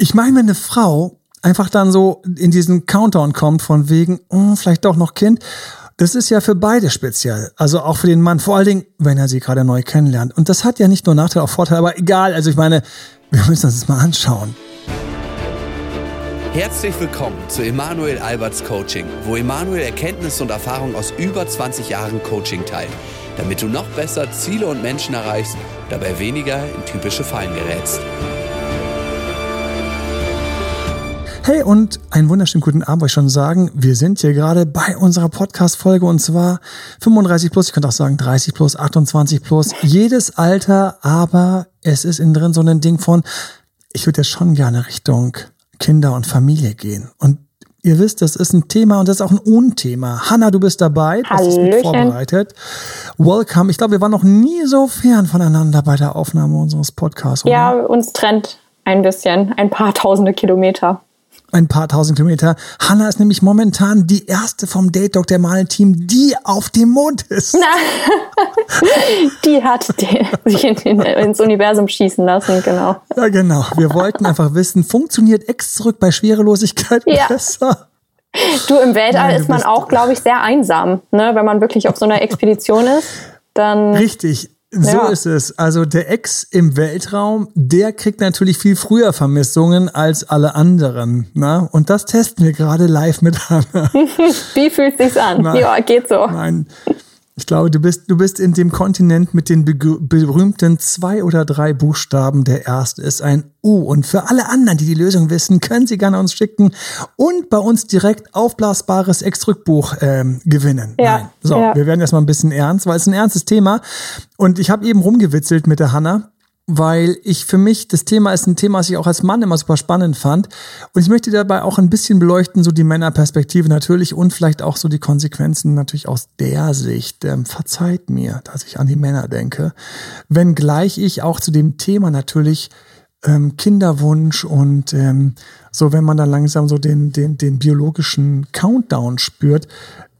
Ich meine, wenn eine Frau einfach dann so in diesen Countdown kommt von wegen, oh, vielleicht doch noch Kind, das ist ja für beide speziell. Also auch für den Mann, vor allen Dingen, wenn er sie gerade neu kennenlernt. Und das hat ja nicht nur Nachteile, auch Vorteile, aber egal. Also ich meine, wir müssen uns das mal anschauen. Herzlich willkommen zu Emanuel Alberts Coaching, wo Emanuel Erkenntnisse und Erfahrung aus über 20 Jahren Coaching teilt, damit du noch besser Ziele und Menschen erreichst, dabei weniger in typische Fallen gerätst. Hey und einen wunderschönen guten Abend, wollte ich schon sagen. Wir sind hier gerade bei unserer Podcast-Folge und zwar 35 plus, ich könnte auch sagen 30 plus, 28 plus, jedes Alter, aber es ist innen drin so ein Ding von, ich würde jetzt schon gerne Richtung Kinder und Familie gehen. Und ihr wisst, das ist ein Thema und das ist auch ein Unthema. Hanna, du bist dabei, du hast es mit vorbereitet. Welcome. Ich glaube, wir waren noch nie so fern voneinander bei der Aufnahme unseres Podcasts. Oder? Ja, uns trennt ein bisschen, ein paar tausende Kilometer ein paar tausend Kilometer. Hanna ist nämlich momentan die erste vom Date Dog der Mal-Team, die auf dem Mond ist. die hat sich in, ins Universum schießen lassen, genau. Ja, genau. Wir wollten einfach wissen, funktioniert X zurück bei Schwerelosigkeit ja. besser? Du, im Weltall Nein, ist man auch, glaube ich, sehr einsam, ne? wenn man wirklich auf so einer Expedition ist. Dann Richtig. So ja. ist es. Also der Ex im Weltraum, der kriegt natürlich viel früher Vermissungen als alle anderen. Na? Ne? Und das testen wir gerade live mit Hannah. Wie fühlt sich's an? Nein, ja, geht so. Nein. Ich glaube, du bist, du bist in dem Kontinent mit den berühmten zwei oder drei Buchstaben. Der erste ist ein U. Und für alle anderen, die die Lösung wissen, können sie gerne uns schicken und bei uns direkt aufblasbares Ex-Rückbuch ähm, gewinnen. Ja, Nein. So, ja. wir werden erstmal ein bisschen ernst, weil es ein ernstes Thema. Und ich habe eben rumgewitzelt mit der Hanna weil ich für mich, das Thema ist ein Thema, was ich auch als Mann immer super spannend fand. Und ich möchte dabei auch ein bisschen beleuchten, so die Männerperspektive natürlich und vielleicht auch so die Konsequenzen natürlich aus der Sicht. Ähm, verzeiht mir, dass ich an die Männer denke. Wenngleich ich auch zu dem Thema natürlich ähm, Kinderwunsch und ähm, so, wenn man dann langsam so den, den, den biologischen Countdown spürt,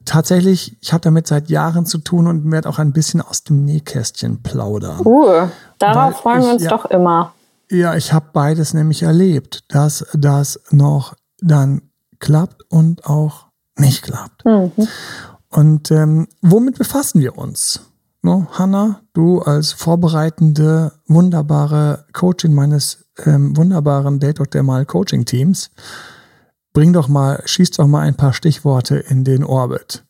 tatsächlich, ich habe damit seit Jahren zu tun und werde auch ein bisschen aus dem Nähkästchen plaudern. Uh, darauf freuen wir uns ja, doch immer. Ja, ich habe beides nämlich erlebt, dass das noch dann klappt und auch nicht klappt. Mhm. Und ähm, womit befassen wir uns? No, Hanna, du als vorbereitende, wunderbare Coachin meines ähm, wunderbaren Date. Mal Coaching Teams, bring doch mal, schieß doch mal ein paar Stichworte in den Orbit.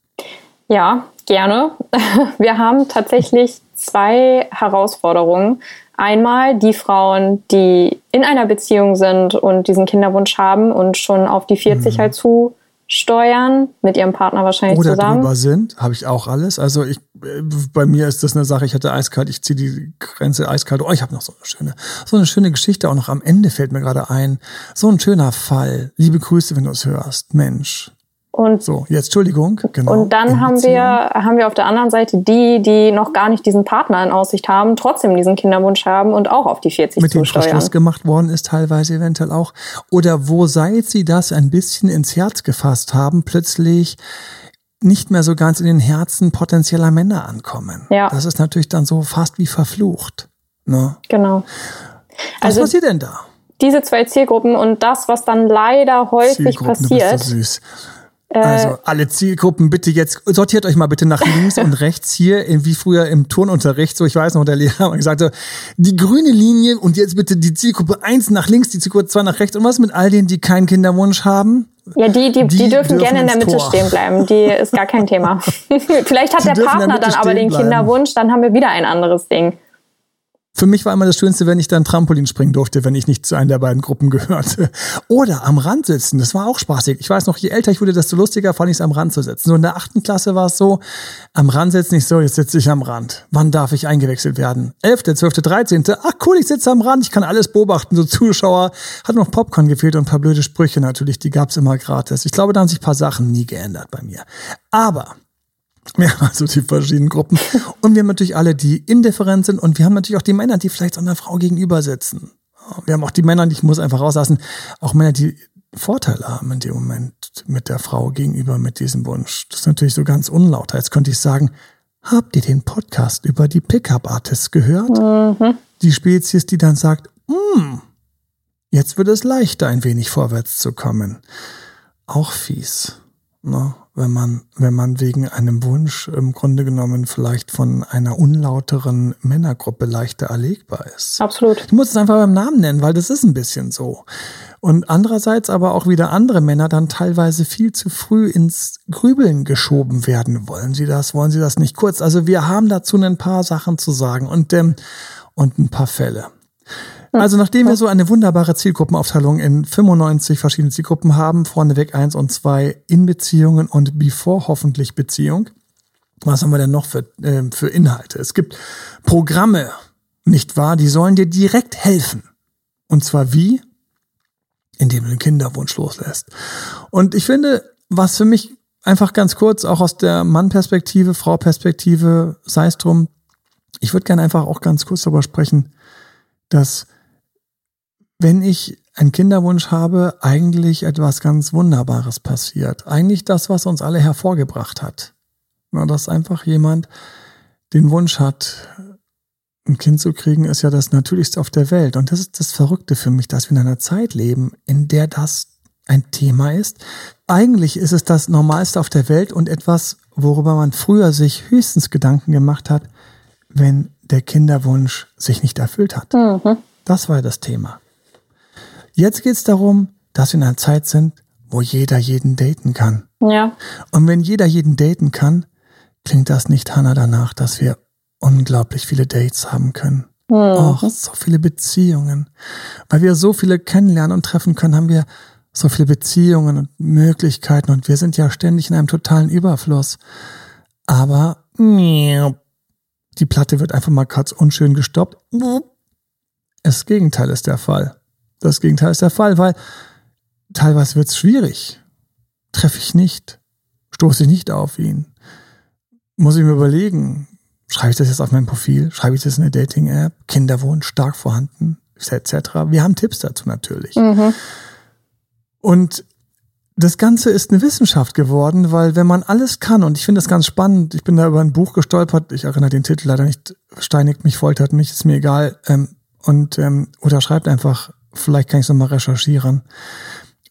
Ja, gerne. Wir haben tatsächlich zwei Herausforderungen. Einmal die Frauen, die in einer Beziehung sind und diesen Kinderwunsch haben und schon auf die 40 mhm. halt zu steuern, mit ihrem Partner wahrscheinlich Oder zusammen. drüber sind, habe ich auch alles. Also ich, bei mir ist das eine Sache, ich hatte eiskalt, ich ziehe die Grenze eiskalt. Oh, ich habe noch so eine schöne, so eine schöne Geschichte auch noch am Ende fällt mir gerade ein. So ein schöner Fall. Liebe Grüße, wenn du es hörst. Mensch. Und so, jetzt Entschuldigung. Genau, und dann haben wir, haben wir auf der anderen Seite die, die noch gar nicht diesen Partner in Aussicht haben, trotzdem diesen Kinderwunsch haben und auch auf die 40 Mit dem Verschluss gemacht worden ist teilweise eventuell auch. Oder wo seit sie das ein bisschen ins Herz gefasst haben, plötzlich nicht mehr so ganz in den Herzen potenzieller Männer ankommen. Ja. Das ist natürlich dann so fast wie verflucht. Ne? Genau. Was also, passiert denn da? Diese zwei Zielgruppen und das, was dann leider häufig passiert. Du bist so süß also alle Zielgruppen bitte jetzt, sortiert euch mal bitte nach links und rechts hier, wie früher im Turnunterricht, so ich weiß noch, der Lehrer hat gesagt, so, die grüne Linie und jetzt bitte die Zielgruppe 1 nach links, die Zielgruppe 2 nach rechts und was mit all denen, die keinen Kinderwunsch haben? Ja, die, die, die, die dürfen, dürfen gerne in der Mitte Tor. stehen bleiben. Die ist gar kein Thema. Vielleicht hat die der Partner dann aber den Kinderwunsch, dann haben wir wieder ein anderes Ding. Für mich war immer das Schönste, wenn ich dann Trampolin springen durfte, wenn ich nicht zu einer der beiden Gruppen gehörte. Oder am Rand sitzen, das war auch spaßig. Ich weiß noch, je älter ich wurde, desto lustiger fand ich es am Rand zu sitzen. So in der achten Klasse war es so, am Rand sitzen, nicht so, jetzt sitze ich am Rand. Wann darf ich eingewechselt werden? Elfte, zwölfte, dreizehnte, ach cool, ich sitze am Rand, ich kann alles beobachten. So Zuschauer, hat noch Popcorn gefehlt und ein paar blöde Sprüche natürlich, die gab's immer gratis. Ich glaube, da haben sich ein paar Sachen nie geändert bei mir. Aber haben also die verschiedenen Gruppen. Und wir haben natürlich alle, die indifferent sind. Und wir haben natürlich auch die Männer, die vielleicht einer Frau gegenüber sitzen. Wir haben auch die Männer, die ich muss einfach rauslassen, auch Männer, die Vorteile haben in dem Moment mit der Frau gegenüber mit diesem Wunsch. Das ist natürlich so ganz unlaut. Jetzt könnte ich sagen, habt ihr den Podcast über die Pickup-Artists gehört? Mhm. Die Spezies, die dann sagt, hm, Jetzt wird es leichter, ein wenig vorwärts zu kommen. Auch fies. Ne? Wenn man, wenn man wegen einem Wunsch im Grunde genommen vielleicht von einer unlauteren Männergruppe leichter erlegbar ist. Absolut. Ich muss es einfach beim Namen nennen, weil das ist ein bisschen so. Und andererseits aber auch wieder andere Männer dann teilweise viel zu früh ins Grübeln geschoben werden. Wollen sie das? Wollen sie das nicht kurz? Also wir haben dazu ein paar Sachen zu sagen und, ähm, und ein paar Fälle. Also nachdem wir so eine wunderbare Zielgruppenaufteilung in 95 verschiedene Zielgruppen haben, vorneweg eins und zwei in Beziehungen und bevor hoffentlich Beziehung, was haben wir denn noch für, äh, für Inhalte? Es gibt Programme, nicht wahr? Die sollen dir direkt helfen. Und zwar wie? Indem du den Kinderwunsch loslässt. Und ich finde, was für mich einfach ganz kurz, auch aus der Mann-Perspektive, Frau-Perspektive, sei es drum, ich würde gerne einfach auch ganz kurz darüber sprechen, dass wenn ich einen Kinderwunsch habe, eigentlich etwas ganz Wunderbares passiert. Eigentlich das, was uns alle hervorgebracht hat. Na, dass einfach jemand den Wunsch hat, ein Kind zu kriegen, ist ja das Natürlichste auf der Welt. Und das ist das Verrückte für mich, dass wir in einer Zeit leben, in der das ein Thema ist. Eigentlich ist es das Normalste auf der Welt und etwas, worüber man früher sich höchstens Gedanken gemacht hat, wenn der Kinderwunsch sich nicht erfüllt hat. Mhm. Das war das Thema. Jetzt geht es darum, dass wir in einer Zeit sind, wo jeder jeden daten kann. Ja. Und wenn jeder jeden daten kann, klingt das nicht, Hannah, danach, dass wir unglaublich viele Dates haben können. Mhm. Och, so viele Beziehungen. Weil wir so viele kennenlernen und treffen können, haben wir so viele Beziehungen und Möglichkeiten und wir sind ja ständig in einem totalen Überfluss. Aber die Platte wird einfach mal kurz unschön gestoppt. Das Gegenteil ist der Fall. Das Gegenteil ist der Fall, weil teilweise wird es schwierig. Treffe ich nicht, stoße ich nicht auf ihn. Muss ich mir überlegen, schreibe ich das jetzt auf mein Profil, schreibe ich das in eine Dating-App, Kinderwunsch stark vorhanden, etc. Wir haben Tipps dazu natürlich. Mhm. Und das Ganze ist eine Wissenschaft geworden, weil wenn man alles kann, und ich finde das ganz spannend, ich bin da über ein Buch gestolpert, ich erinnere den Titel leider nicht, steinigt mich, foltert mich, ist mir egal, ähm, und ähm, oder schreibt einfach vielleicht kann ich es nochmal recherchieren.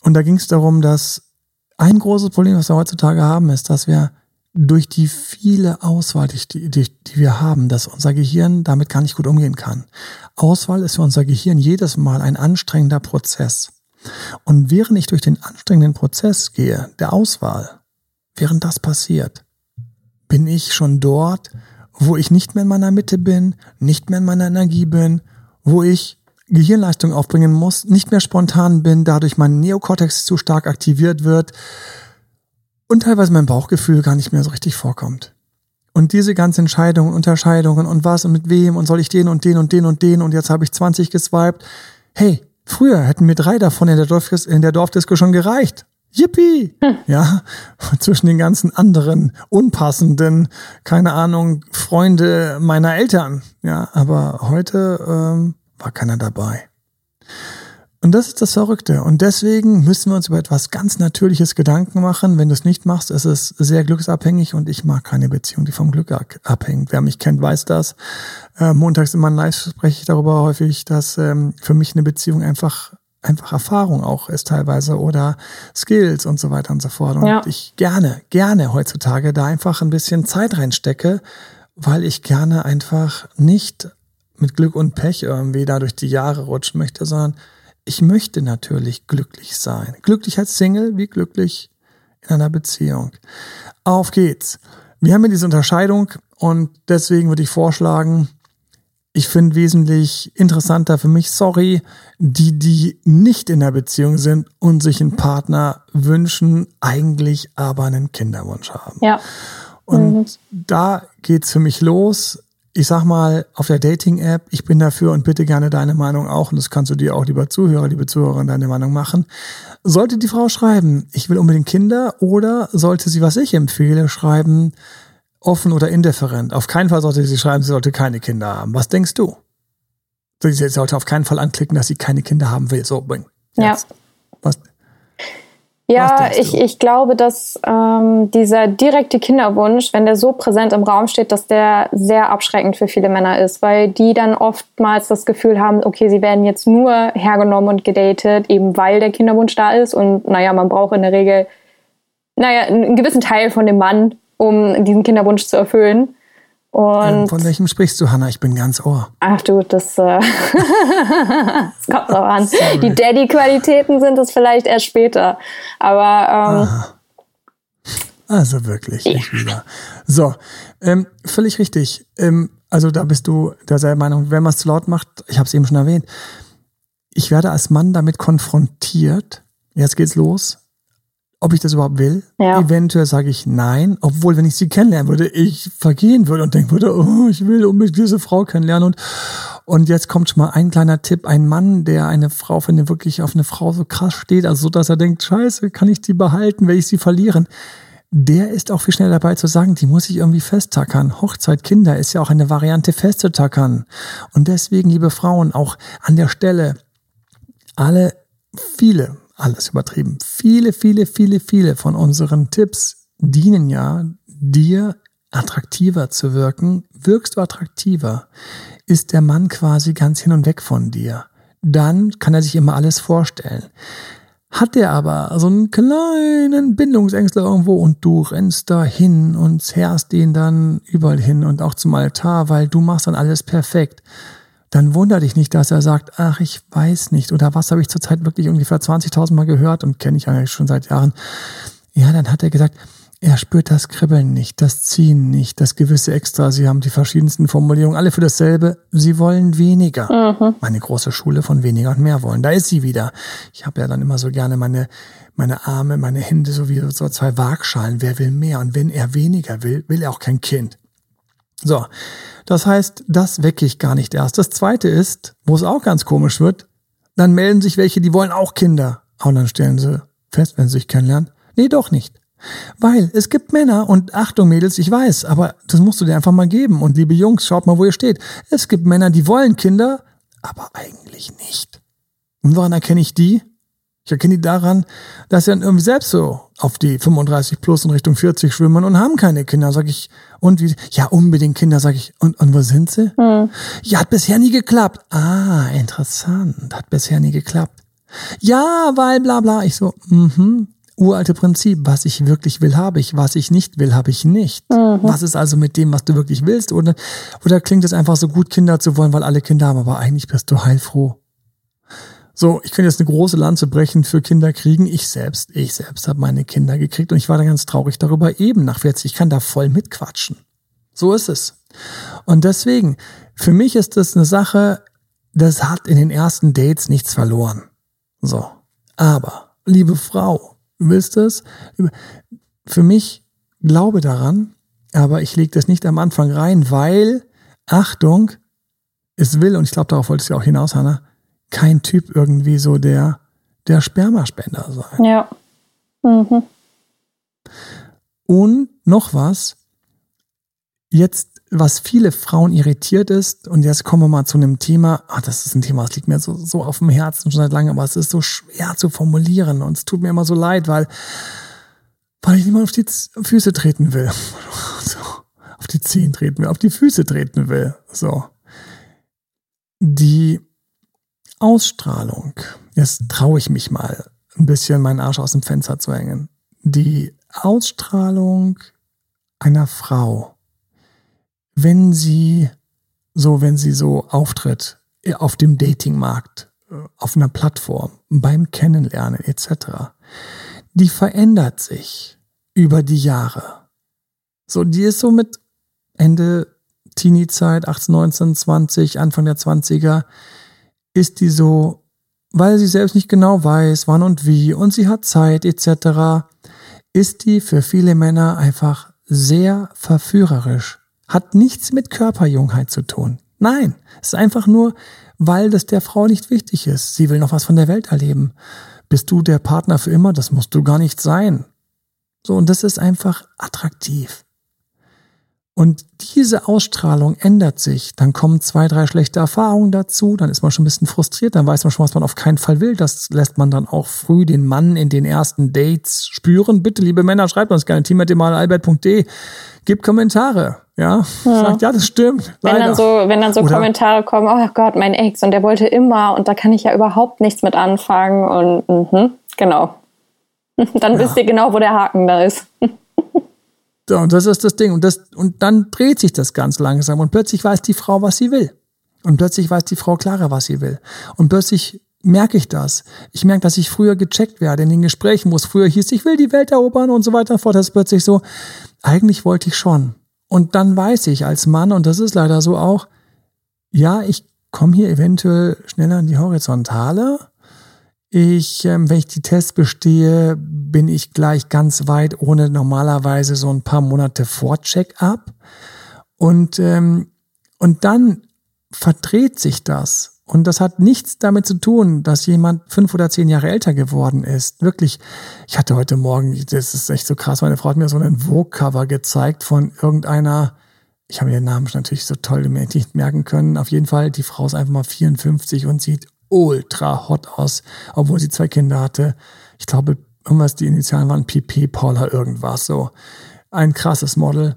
Und da ging es darum, dass ein großes Problem, was wir heutzutage haben, ist, dass wir durch die viele Auswahl, die, die, die wir haben, dass unser Gehirn damit gar nicht gut umgehen kann. Auswahl ist für unser Gehirn jedes Mal ein anstrengender Prozess. Und während ich durch den anstrengenden Prozess gehe, der Auswahl, während das passiert, bin ich schon dort, wo ich nicht mehr in meiner Mitte bin, nicht mehr in meiner Energie bin, wo ich Gehirnleistung aufbringen muss, nicht mehr spontan bin, dadurch mein Neokortex zu stark aktiviert wird und teilweise mein Bauchgefühl gar nicht mehr so richtig vorkommt. Und diese ganzen Entscheidungen, Unterscheidungen und was und mit wem und soll ich den und den und den und den und jetzt habe ich 20 geswiped. Hey, früher hätten mir drei davon in der, Dorfdis in der Dorfdisco schon gereicht. Yippie! Hm. Ja, zwischen den ganzen anderen unpassenden, keine Ahnung, Freunde meiner Eltern. Ja, aber heute ähm, war keiner dabei. Und das ist das Verrückte. Und deswegen müssen wir uns über etwas ganz Natürliches Gedanken machen. Wenn du es nicht machst, ist es sehr glücksabhängig und ich mag keine Beziehung, die vom Glück abhängt. Wer mich kennt, weiß das. Äh, montags in meinem Live spreche ich darüber häufig, dass ähm, für mich eine Beziehung einfach einfach Erfahrung auch ist teilweise oder Skills und so weiter und so fort. Und ja. ich gerne, gerne heutzutage da einfach ein bisschen Zeit reinstecke, weil ich gerne einfach nicht mit Glück und Pech irgendwie da durch die Jahre rutschen möchte, sondern ich möchte natürlich glücklich sein. Glücklich als Single wie glücklich in einer Beziehung. Auf geht's. Wir haben ja diese Unterscheidung und deswegen würde ich vorschlagen, ich finde wesentlich interessanter für mich, sorry, die, die nicht in der Beziehung sind und sich einen Partner wünschen, eigentlich aber einen Kinderwunsch haben. Ja. Und mhm. da geht's für mich los ich sag mal, auf der Dating-App, ich bin dafür und bitte gerne deine Meinung auch, und das kannst du dir auch, lieber Zuhörer, liebe Zuhörerin, deine Meinung machen. Sollte die Frau schreiben, ich will unbedingt Kinder, oder sollte sie, was ich empfehle, schreiben, offen oder indifferent? Auf keinen Fall sollte sie schreiben, sie sollte keine Kinder haben. Was denkst du? Sie sollte auf keinen Fall anklicken, dass sie keine Kinder haben will. So, bring. Jetzt. Ja. Was? Ja, ich, ich glaube, dass ähm, dieser direkte Kinderwunsch, wenn der so präsent im Raum steht, dass der sehr abschreckend für viele Männer ist, weil die dann oftmals das Gefühl haben, okay, sie werden jetzt nur hergenommen und gedatet, eben weil der Kinderwunsch da ist. Und naja, man braucht in der Regel, naja, einen gewissen Teil von dem Mann, um diesen Kinderwunsch zu erfüllen. Und ähm, von welchem sprichst du, Hanna? Ich bin ganz ohr. Ach du, das, äh das kommt drauf an. Sorry. Die Daddy-Qualitäten sind es vielleicht erst später. Aber ähm, also wirklich, ja. ich wieder. So, ähm, völlig richtig. Ähm, also da bist du derselben Meinung. Wenn man es zu laut macht, ich habe es eben schon erwähnt, ich werde als Mann damit konfrontiert. Jetzt geht's los ob ich das überhaupt will. Ja. Eventuell sage ich nein, obwohl, wenn ich sie kennenlernen würde, ich vergehen würde und denken würde, oh, ich will unbedingt diese Frau kennenlernen. Und, und jetzt kommt schon mal ein kleiner Tipp. Ein Mann, der eine Frau, wenn er wirklich auf eine Frau so krass steht, also so, dass er denkt, scheiße, kann ich die behalten, werde ich sie verlieren? Der ist auch viel schneller dabei zu sagen, die muss ich irgendwie festtackern. Hochzeit, Kinder ist ja auch eine Variante festzutackern. Und deswegen, liebe Frauen, auch an der Stelle, alle, viele, alles übertrieben. Viele, viele, viele, viele von unseren Tipps dienen ja dir attraktiver zu wirken. Wirkst du attraktiver, ist der Mann quasi ganz hin und weg von dir. Dann kann er sich immer alles vorstellen. Hat er aber so einen kleinen Bindungsängstler irgendwo und du rennst da hin und zerrst den dann überall hin und auch zum Altar, weil du machst dann alles perfekt dann wundert dich nicht, dass er sagt, ach, ich weiß nicht, oder was habe ich zurzeit wirklich ungefähr 20.000 Mal gehört und kenne ich eigentlich schon seit Jahren. Ja, dann hat er gesagt, er spürt das Kribbeln nicht, das Ziehen nicht, das gewisse Extra. Sie haben die verschiedensten Formulierungen, alle für dasselbe. Sie wollen weniger. Mhm. Meine große Schule von weniger und mehr wollen. Da ist sie wieder. Ich habe ja dann immer so gerne meine, meine Arme, meine Hände, so wie so zwei Waagschalen. Wer will mehr? Und wenn er weniger will, will er auch kein Kind. So, das heißt, das wecke ich gar nicht erst. Das zweite ist, wo es auch ganz komisch wird, dann melden sich welche, die wollen auch Kinder. Und dann stellen sie fest, wenn sie sich kennenlernen, nee, doch nicht. Weil es gibt Männer und Achtung Mädels, ich weiß, aber das musst du dir einfach mal geben. Und liebe Jungs, schaut mal, wo ihr steht. Es gibt Männer, die wollen Kinder, aber eigentlich nicht. Und woran erkenne ich die? Ich erkenne die daran, dass sie dann irgendwie selbst so auf die 35 plus in Richtung 40 schwimmen und haben keine Kinder. Sag ich, und wie? Ja, unbedingt Kinder, sag ich. Und, und wo sind sie? Hm. Ja, hat bisher nie geklappt. Ah, interessant. Hat bisher nie geklappt. Ja, weil bla bla. Ich so, mhm. Uralte Prinzip, was ich wirklich will, habe ich, was ich nicht will, habe ich nicht. Mhm. Was ist also mit dem, was du wirklich willst? Oder, oder klingt es einfach so gut, Kinder zu wollen, weil alle Kinder haben, aber eigentlich bist du heilfroh. So, ich könnte jetzt eine große Lanze brechen für Kinder kriegen. Ich selbst, ich selbst habe meine Kinder gekriegt und ich war da ganz traurig darüber, eben nach 40. Ich kann da voll mitquatschen. So ist es. Und deswegen, für mich ist das eine Sache, das hat in den ersten Dates nichts verloren. So. Aber, liebe Frau, du willst es? Für mich, glaube daran, aber ich lege das nicht am Anfang rein, weil, Achtung, es will, und ich glaube, darauf wolltest du auch hinaus, Hannah, kein Typ irgendwie so der, der Spermaspender sein. Ja. Mhm. Und noch was, jetzt, was viele Frauen irritiert ist, und jetzt kommen wir mal zu einem Thema, ach, das ist ein Thema, das liegt mir so, so auf dem Herzen schon seit langem, aber es ist so schwer zu formulieren und es tut mir immer so leid, weil, weil ich niemand auf die Füße treten will. so, auf die Zehen treten will, auf die Füße treten will. So. Die Ausstrahlung. Jetzt traue ich mich mal, ein bisschen meinen Arsch aus dem Fenster zu hängen. Die Ausstrahlung einer Frau, wenn sie so, wenn sie so auftritt äh, auf dem Datingmarkt, äh, auf einer Plattform, beim Kennenlernen etc., die verändert sich über die Jahre. So, die ist so mit Ende Teenie-Zeit, 18, 19, 20, Anfang der 20er, ist die so, weil sie selbst nicht genau weiß, wann und wie und sie hat Zeit etc., ist die für viele Männer einfach sehr verführerisch. Hat nichts mit Körperjungheit zu tun. Nein, es ist einfach nur, weil das der Frau nicht wichtig ist. Sie will noch was von der Welt erleben. Bist du der Partner für immer? Das musst du gar nicht sein. So, und das ist einfach attraktiv. Und diese Ausstrahlung ändert sich. Dann kommen zwei, drei schlechte Erfahrungen dazu. Dann ist man schon ein bisschen frustriert. Dann weiß man schon, was man auf keinen Fall will. Das lässt man dann auch früh den Mann in den ersten Dates spüren. Bitte, liebe Männer, schreibt uns gerne team.albert.de. Gebt Kommentare. Ja, ja. sagt, ja, das stimmt. Wenn dann so, wenn dann so Kommentare kommen, oh Gott, mein Ex und der wollte immer und da kann ich ja überhaupt nichts mit anfangen und mh, genau. Dann ja. wisst ihr genau, wo der Haken da ist. So, und das ist das Ding. Und, das, und dann dreht sich das ganz langsam und plötzlich weiß die Frau, was sie will. Und plötzlich weiß die Frau klarer, was sie will. Und plötzlich merke ich das. Ich merke, dass ich früher gecheckt werde in den Gesprächen, wo es früher hieß, ich will die Welt erobern und so weiter und fort. Das ist plötzlich so, eigentlich wollte ich schon. Und dann weiß ich als Mann, und das ist leider so auch, ja, ich komme hier eventuell schneller in die Horizontale ich, ähm, wenn ich die Tests bestehe, bin ich gleich ganz weit ohne normalerweise so ein paar Monate vor Check-up. Und, ähm, und dann verdreht sich das. Und das hat nichts damit zu tun, dass jemand fünf oder zehn Jahre älter geworden ist. Wirklich, ich hatte heute Morgen, das ist echt so krass, meine Frau hat mir so ein Vogue-Cover gezeigt von irgendeiner, ich habe mir den Namen natürlich so toll nicht merken können. Auf jeden Fall, die Frau ist einfach mal 54 und sieht ultra hot aus, obwohl sie zwei Kinder hatte. Ich glaube, irgendwas, die Initialen waren PP, Paula, irgendwas so. Ein krasses Model.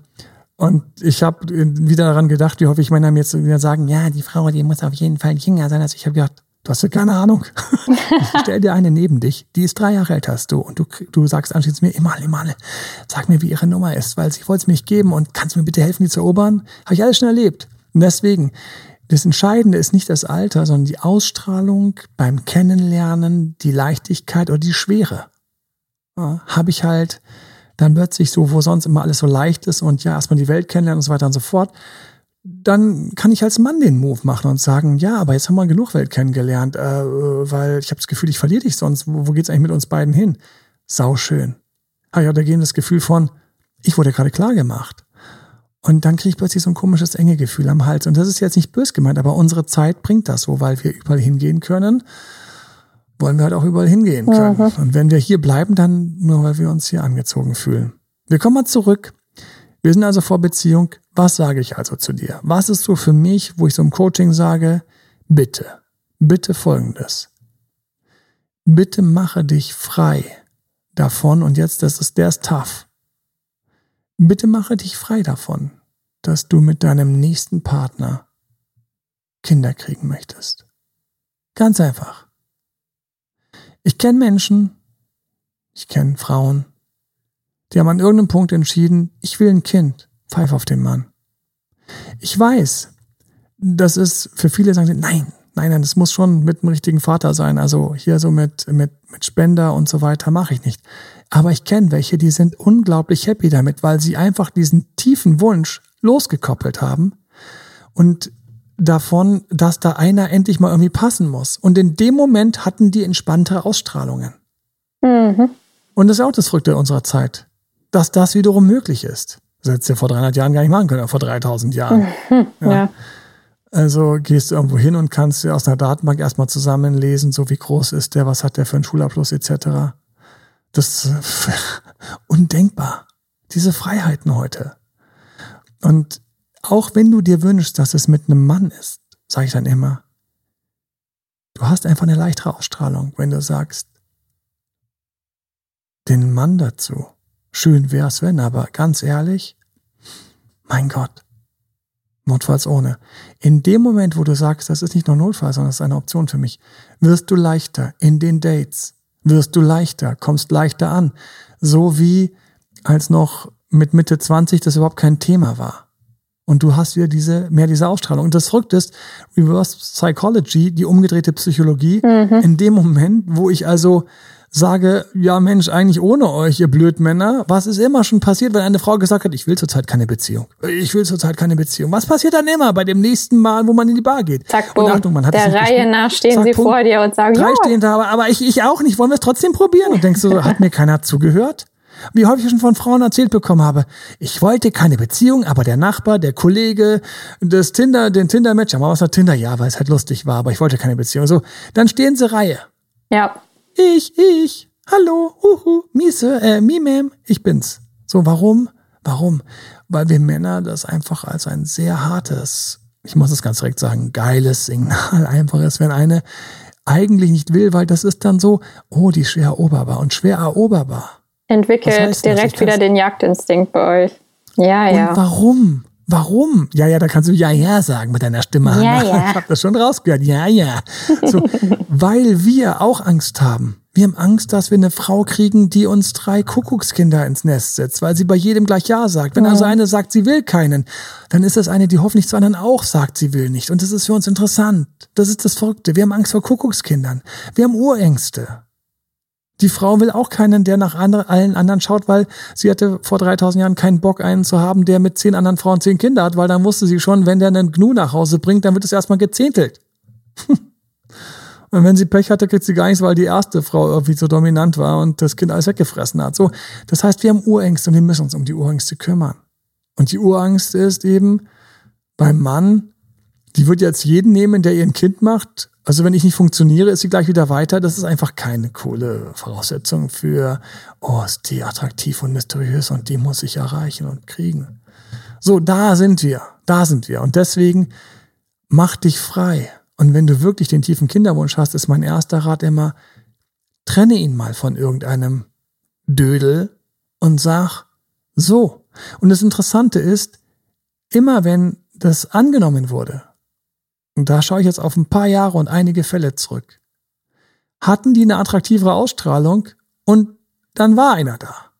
Und ich habe wieder daran gedacht, wie hoffe ich Männer mir jetzt wieder sagen, ja, die Frau, die muss auf jeden Fall jünger sein. Also ich habe gedacht, du hast ja keine Ahnung. ich stell dir eine neben dich, die ist drei Jahre älter als du und du, du sagst anschließend mir, Imale, Imale, sag mir, wie ihre Nummer ist, weil sie wollte es mir nicht geben und kannst du mir bitte helfen, die zu erobern? Habe ich alles schon erlebt. Und deswegen, das Entscheidende ist nicht das Alter, sondern die Ausstrahlung beim Kennenlernen, die Leichtigkeit oder die Schwere. Ja, Habe ich halt dann plötzlich so, wo sonst immer alles so leicht ist und ja, erstmal die Welt kennenlernen und so weiter und so fort, dann kann ich als Mann den Move machen und sagen, ja, aber jetzt haben wir genug Welt kennengelernt, äh, weil ich habe das Gefühl, ich verliere dich sonst. Wo, wo geht's eigentlich mit uns beiden hin? Sau schön. Habe ich auch dagegen das Gefühl von, ich wurde gerade klar gemacht. Und dann kriege ich plötzlich so ein komisches enge Gefühl am Hals. Und das ist jetzt nicht bös gemeint, aber unsere Zeit bringt das so, weil wir überall hingehen können, wollen wir halt auch überall hingehen können. Mhm. Und wenn wir hier bleiben, dann nur, weil wir uns hier angezogen fühlen. Wir kommen mal zurück. Wir sind also vor Beziehung. Was sage ich also zu dir? Was ist so für mich, wo ich so im Coaching sage, bitte, bitte folgendes. Bitte mache dich frei davon. Und jetzt, das ist, der ist tough Bitte mache dich frei davon, dass du mit deinem nächsten Partner Kinder kriegen möchtest. Ganz einfach. Ich kenne Menschen, ich kenne Frauen, die haben an irgendeinem Punkt entschieden, ich will ein Kind, pfeif auf den Mann. Ich weiß, das ist für viele sagen nein, nein, nein, das muss schon mit dem richtigen Vater sein. Also hier so mit, mit, mit Spender und so weiter mache ich nicht. Aber ich kenne welche, die sind unglaublich happy damit, weil sie einfach diesen tiefen Wunsch losgekoppelt haben und davon, dass da einer endlich mal irgendwie passen muss. Und in dem Moment hatten die entspanntere Ausstrahlungen. Mhm. Und das ist auch das Verrückte unserer Zeit, dass das wiederum möglich ist. Das hättest du ja vor 300 Jahren gar nicht machen können, oder vor 3000 Jahren. Mhm. Ja. ja. Also gehst du irgendwo hin und kannst dir aus einer Datenbank erstmal zusammenlesen, so wie groß ist der, was hat der für einen Schulabschluss etc. Das ist undenkbar. Diese Freiheiten heute. Und auch wenn du dir wünschst, dass es mit einem Mann ist, sage ich dann immer, du hast einfach eine leichtere Ausstrahlung, wenn du sagst, den Mann dazu. Schön wär's, wenn, aber ganz ehrlich, mein Gott, notfalls ohne. In dem Moment, wo du sagst, das ist nicht nur Notfall, sondern das ist eine Option für mich, wirst du leichter in den Dates, wirst du leichter, kommst leichter an. So wie als noch mit Mitte 20 das überhaupt kein Thema war. Und du hast wieder diese, mehr diese Ausstrahlung. Und das Verrückte ist, Reverse Psychology, die umgedrehte Psychologie, mhm. in dem Moment, wo ich also sage, ja Mensch, eigentlich ohne euch, ihr Blödmänner, was ist immer schon passiert, wenn eine Frau gesagt hat, ich will zurzeit keine Beziehung. Ich will zurzeit keine Beziehung. Was passiert dann immer bei dem nächsten Mal, wo man in die Bar geht? Zack, boom. Und Achtung, man hat Der Reihe nach stehen Zack, sie Punkt. vor dir und sagen, Drei ja. stehen da, aber, aber ich, ich auch nicht. Wollen wir es trotzdem probieren? Und denkst du, hat mir keiner zugehört? Wie häufig ich schon von Frauen erzählt bekommen habe, ich wollte keine Beziehung, aber der Nachbar, der Kollege, das Tinder, den Tinder-Match, ja, mal was hat Tinder, ja, weil es halt lustig war, aber ich wollte keine Beziehung. So, dann stehen sie Reihe. Ja. Ich, ich, hallo, uhu, Miese, äh, Mimem, ich bin's. So, warum? Warum? Weil wir Männer das einfach als ein sehr hartes, ich muss es ganz direkt sagen, geiles Signal einfach ist, wenn eine eigentlich nicht will, weil das ist dann so, oh, die ist schwer eroberbar und schwer eroberbar. Entwickelt direkt wieder den Jagdinstinkt bei euch. Ja, ja. Und warum? Warum? Ja, ja, da kannst du ja, ja sagen mit deiner Stimme. Ja, ja. Ich habe das schon rausgehört. Ja, ja. So, weil wir auch Angst haben. Wir haben Angst, dass wir eine Frau kriegen, die uns drei Kuckuckskinder ins Nest setzt, weil sie bei jedem gleich Ja sagt. Wenn also eine sagt, sie will keinen, dann ist das eine, die hoffentlich zu anderen auch sagt, sie will nicht. Und das ist für uns interessant. Das ist das Verrückte. Wir haben Angst vor Kuckuckskindern. Wir haben Urängste. Die Frau will auch keinen, der nach andre, allen anderen schaut, weil sie hatte vor 3000 Jahren keinen Bock, einen zu haben, der mit zehn anderen Frauen zehn Kinder hat, weil dann wusste sie schon, wenn der einen Gnu nach Hause bringt, dann wird es erstmal gezähntelt. Und wenn sie Pech hatte, kriegt sie gar nichts, weil die erste Frau irgendwie so dominant war und das Kind alles weggefressen hat. So, das heißt, wir haben Urängste und wir müssen uns um die Urängste kümmern. Und die Urangst ist eben beim Mann, die wird jetzt jeden nehmen, der ihr ein Kind macht. Also wenn ich nicht funktioniere, ist sie gleich wieder weiter. Das ist einfach keine coole Voraussetzung für, oh, ist die attraktiv und mysteriös und die muss ich erreichen und kriegen. So, da sind wir. Da sind wir. Und deswegen mach dich frei. Und wenn du wirklich den tiefen Kinderwunsch hast, ist mein erster Rat immer, trenne ihn mal von irgendeinem Dödel und sag so. Und das Interessante ist, immer wenn das angenommen wurde, und da schaue ich jetzt auf ein paar Jahre und einige Fälle zurück, hatten die eine attraktivere Ausstrahlung und dann war einer da.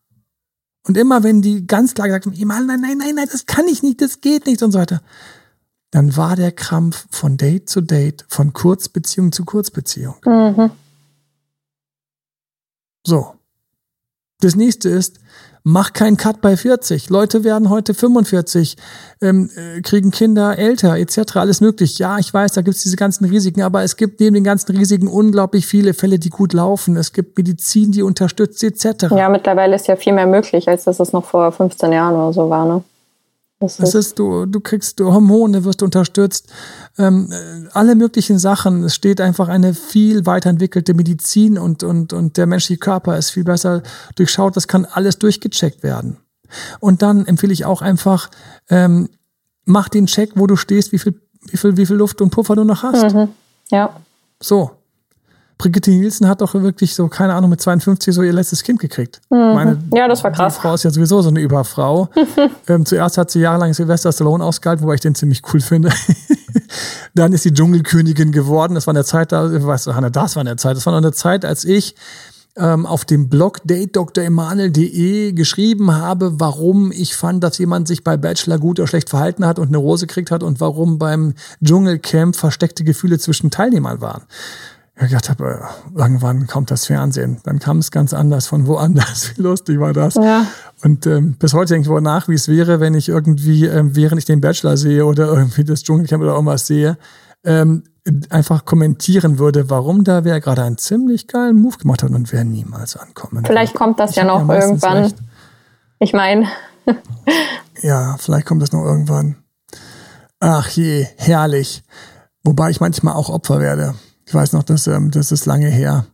Und immer wenn die ganz klar gesagt haben, nein, nein, nein, nein, das kann ich nicht, das geht nicht und so weiter, dann war der Krampf von Date zu Date, von Kurzbeziehung zu Kurzbeziehung. Mhm. So. Das nächste ist, mach keinen Cut bei 40. Leute werden heute 45, ähm, äh, kriegen Kinder älter, etc. Alles möglich. Ja, ich weiß, da gibt es diese ganzen Risiken, aber es gibt neben den ganzen Risiken unglaublich viele Fälle, die gut laufen. Es gibt Medizin, die unterstützt, etc. Ja, mittlerweile ist ja viel mehr möglich, als das es noch vor 15 Jahren oder so war. Ne? Das ist, ist du, du kriegst Hormone, wirst unterstützt, ähm, äh, alle möglichen Sachen. Es steht einfach eine viel weiterentwickelte Medizin und, und, und der menschliche Körper ist viel besser durchschaut. Das kann alles durchgecheckt werden. Und dann empfehle ich auch einfach, ähm, mach den Check, wo du stehst, wie viel, wie viel, wie viel Luft und Puffer du noch hast. Mhm. Ja. So. Brigitte Nielsen hat doch wirklich so, keine Ahnung, mit 52 so ihr letztes Kind gekriegt. Mhm. Meine, ja, das war krass. Die Frau ist ja sowieso so eine Überfrau. ähm, zuerst hat sie jahrelang Sylvester Stallone ausgehalten, wobei ich den ziemlich cool finde. Dann ist sie Dschungelkönigin geworden. Das war eine Zeit, da, weißt du, Hanna, das war eine Zeit. Das war noch eine Zeit, als ich ähm, auf dem Blog datedremanuel.de geschrieben habe, warum ich fand, dass jemand sich bei Bachelor gut oder schlecht verhalten hat und eine Rose gekriegt hat und warum beim Dschungelcamp versteckte Gefühle zwischen Teilnehmern waren ich gedacht habe, äh, irgendwann kommt das Fernsehen. Dann kam es ganz anders von woanders. Wie lustig war das? Ja. Und ähm, bis heute denke ich wohl nach, wie es wäre, wenn ich irgendwie, ähm, während ich den Bachelor sehe oder irgendwie das Dschungelcamp oder irgendwas sehe, ähm, einfach kommentieren würde, warum da wer gerade einen ziemlich geilen Move gemacht hat und wer niemals ankommen Vielleicht kommt das ich ja noch ja irgendwann. Recht. Ich meine. ja, vielleicht kommt das noch irgendwann. Ach je, herrlich. Wobei ich manchmal auch Opfer werde. Ich weiß noch, dass, ähm, das ist lange her.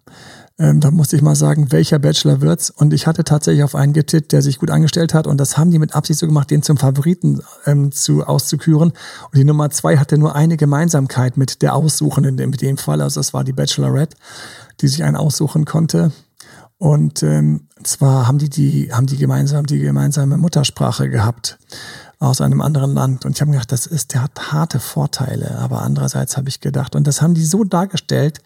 Ähm, da musste ich mal sagen, welcher Bachelor wird's? Und ich hatte tatsächlich auf einen getippt, der sich gut angestellt hat. Und das haben die mit Absicht so gemacht, den zum Favoriten ähm, zu auszuküren. Und die Nummer zwei hatte nur eine Gemeinsamkeit mit der Aussuchenden in dem Fall. Also das war die Bachelorette, die sich einen aussuchen konnte. Und ähm, zwar haben die die haben die gemeinsam die gemeinsame Muttersprache gehabt aus einem anderen Land. Und ich habe gedacht, das ist, der hat harte Vorteile. Aber andererseits habe ich gedacht, und das haben die so dargestellt.